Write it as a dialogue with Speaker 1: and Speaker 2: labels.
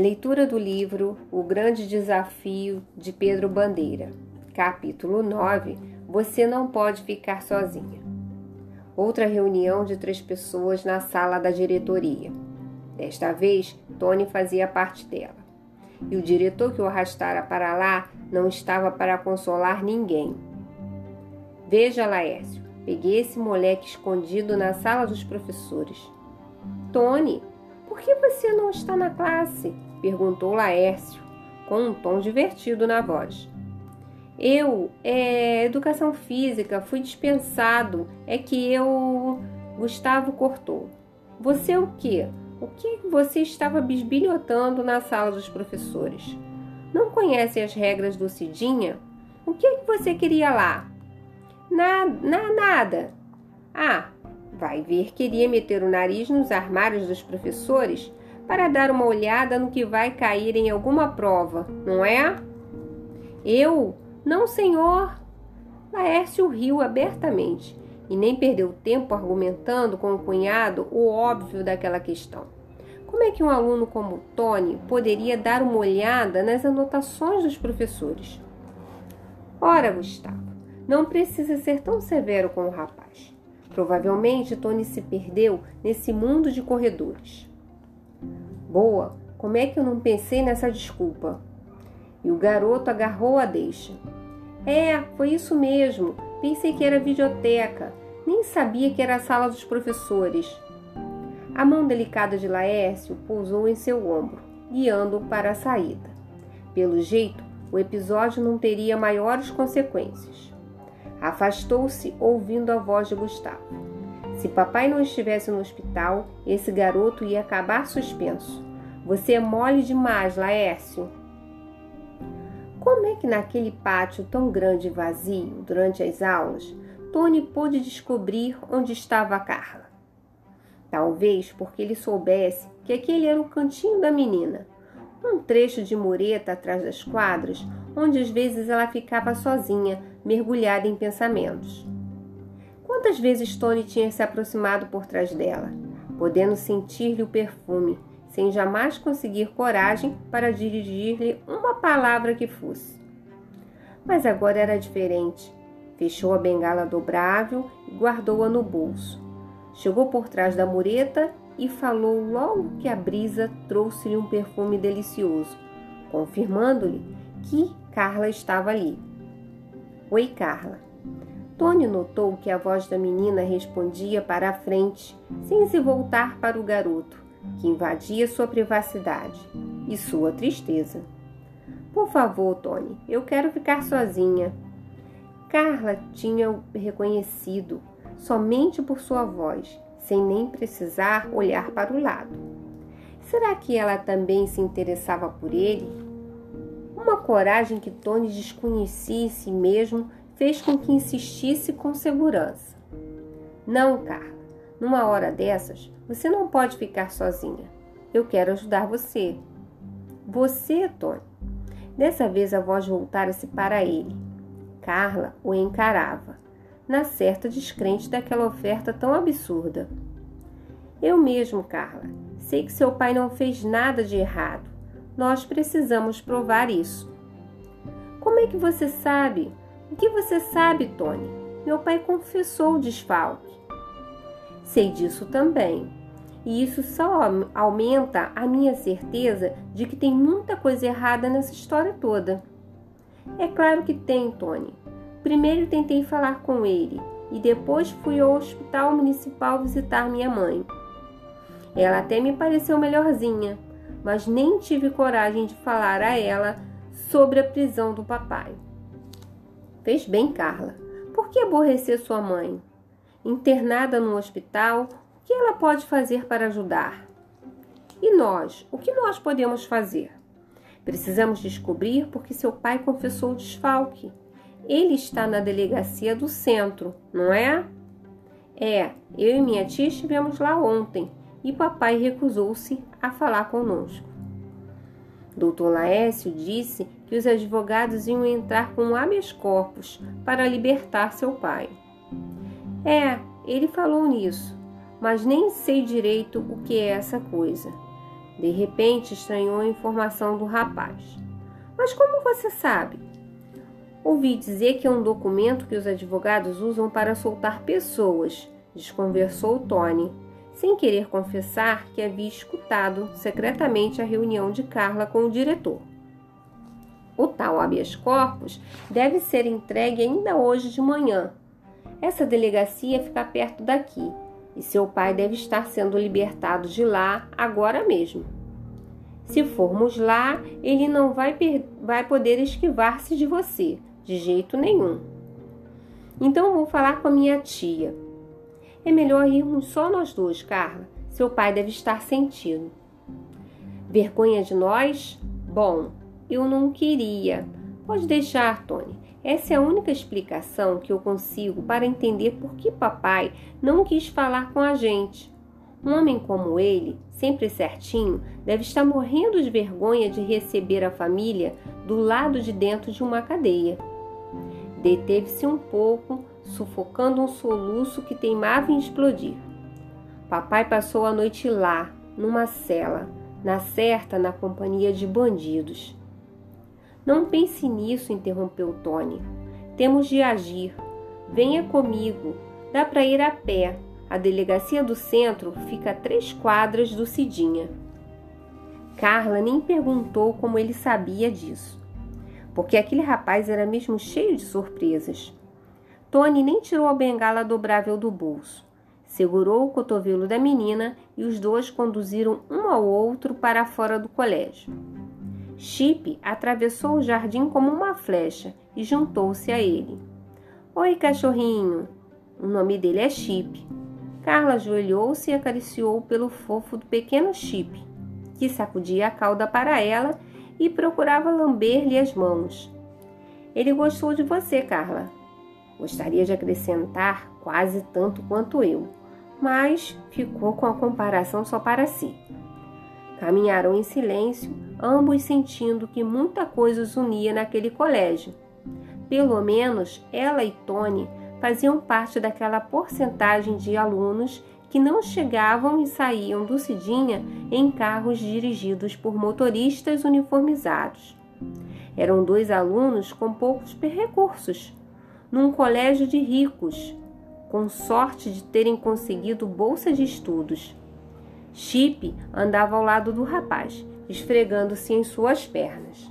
Speaker 1: Leitura do livro O Grande Desafio de Pedro Bandeira, capítulo 9 Você não pode ficar sozinha. Outra reunião de três pessoas na sala da diretoria. Desta vez, Tony fazia parte dela. E o diretor que o arrastara para lá não estava para consolar ninguém. Veja, Laércio, peguei esse moleque escondido na sala dos professores. Tony, por que você não está na classe? Perguntou Laércio, com um tom divertido na voz. Eu, é educação física, fui dispensado. É que eu. Gustavo cortou. Você o quê? O que você estava bisbilhotando na sala dos professores? Não conhece as regras do Cidinha? O que você queria lá? Nada, na, nada. Ah, vai ver, queria meter o nariz nos armários dos professores para dar uma olhada no que vai cair em alguma prova, não é? Eu? Não, senhor. Laércio riu abertamente e nem perdeu tempo argumentando com o cunhado o óbvio daquela questão. Como é que um aluno como Tony poderia dar uma olhada nas anotações dos professores? Ora, Gustavo, não precisa ser tão severo com o rapaz. Provavelmente Tony se perdeu nesse mundo de corredores. Boa, como é que eu não pensei nessa desculpa? E o garoto agarrou a deixa. É, foi isso mesmo. Pensei que era videoteca. Nem sabia que era a sala dos professores. A mão delicada de Laércio pousou em seu ombro, guiando-o para a saída. Pelo jeito, o episódio não teria maiores consequências. Afastou-se ouvindo a voz de Gustavo. Se papai não estivesse no hospital, esse garoto ia acabar suspenso. Você é mole demais, Laércio. Como é que naquele pátio tão grande e vazio, durante as aulas, Tony pôde descobrir onde estava a Carla. Talvez porque ele soubesse que aquele era o cantinho da menina, um trecho de mureta atrás das quadras, onde às vezes ela ficava sozinha, mergulhada em pensamentos. Quantas vezes Tony tinha se aproximado por trás dela, podendo sentir-lhe o perfume, sem jamais conseguir coragem para dirigir-lhe uma palavra que fosse. Mas agora era diferente. Fechou a bengala dobrável e guardou-a no bolso. Chegou por trás da mureta e falou logo que a brisa trouxe-lhe um perfume delicioso, confirmando-lhe que Carla estava ali. Oi, Carla. Tony notou que a voz da menina respondia para a frente, sem se voltar para o garoto, que invadia sua privacidade e sua tristeza. Por favor, Tony, eu quero ficar sozinha. Carla tinha-o reconhecido somente por sua voz, sem nem precisar olhar para o lado. Será que ela também se interessava por ele? Uma coragem que Tony desconhecia em si mesmo fez com que insistisse com segurança. Não, Carla, numa hora dessas, você não pode ficar sozinha. Eu quero ajudar você. Você, Tony. Dessa vez a voz voltara-se para ele Carla o encarava, na certa descrente daquela oferta tão absurda. Eu mesmo, Carla, sei que seu pai não fez nada de errado. Nós precisamos provar isso. Como é que você sabe? O que você sabe, Tony? Meu pai confessou o desfalque. Sei disso também. E isso só aumenta a minha certeza de que tem muita coisa errada nessa história toda. É claro que tem, Tony. Primeiro tentei falar com ele e depois fui ao hospital municipal visitar minha mãe. Ela até me pareceu melhorzinha, mas nem tive coragem de falar a ela sobre a prisão do papai. Fez bem, Carla. Por que aborrecer sua mãe? Internada no hospital, o que ela pode fazer para ajudar? E nós, o que nós podemos fazer? Precisamos descobrir porque seu pai confessou o desfalque. Ele está na delegacia do centro, não é? É, eu e minha tia estivemos lá ontem e papai recusou-se a falar conosco. Doutor Laércio disse que os advogados iam entrar com habeas corpus para libertar seu pai. É, ele falou nisso, mas nem sei direito o que é essa coisa. De repente, estranhou a informação do rapaz. Mas como você sabe? Ouvi dizer que é um documento que os advogados usam para soltar pessoas, desconversou Tony, sem querer confessar que havia escutado secretamente a reunião de Carla com o diretor. O tal habeas corpus deve ser entregue ainda hoje de manhã. Essa delegacia fica perto daqui e seu pai deve estar sendo libertado de lá agora mesmo. Se formos lá, ele não vai, vai poder esquivar-se de você, de jeito nenhum. Então vou falar com a minha tia. É melhor irmos só nós dois, Carla. Seu pai deve estar sentindo. Vergonha de nós? Bom, eu não queria. Pode deixar, Tony. Essa é a única explicação que eu consigo para entender por que papai não quis falar com a gente. Um homem como ele, sempre certinho, deve estar morrendo de vergonha de receber a família do lado de dentro de uma cadeia. Deteve-se um pouco, sufocando um soluço que teimava em explodir. Papai passou a noite lá, numa cela, na certa na companhia de bandidos. Não pense nisso, interrompeu Tony. Temos de agir. Venha comigo. Dá para ir a pé. A delegacia do centro fica a três quadras do Cidinha. Carla nem perguntou como ele sabia disso, porque aquele rapaz era mesmo cheio de surpresas. Tony nem tirou a bengala dobrável do bolso. Segurou o cotovelo da menina e os dois conduziram um ao outro para fora do colégio. Chip atravessou o jardim como uma flecha e juntou-se a ele. Oi, cachorrinho! O nome dele é Chip. Carla ajoelhou-se e acariciou pelo fofo do pequeno Chip, que sacudia a cauda para ela e procurava lamber-lhe as mãos. Ele gostou de você, Carla. Gostaria de acrescentar quase tanto quanto eu, mas ficou com a comparação só para si. Caminharam em silêncio, ambos sentindo que muita coisa os unia naquele colégio. Pelo menos ela e Tony faziam parte daquela porcentagem de alunos que não chegavam e saíam do Cidinha em carros dirigidos por motoristas uniformizados. Eram dois alunos com poucos recursos, num colégio de ricos, com sorte de terem conseguido bolsa de estudos. Chip andava ao lado do rapaz, esfregando-se em suas pernas.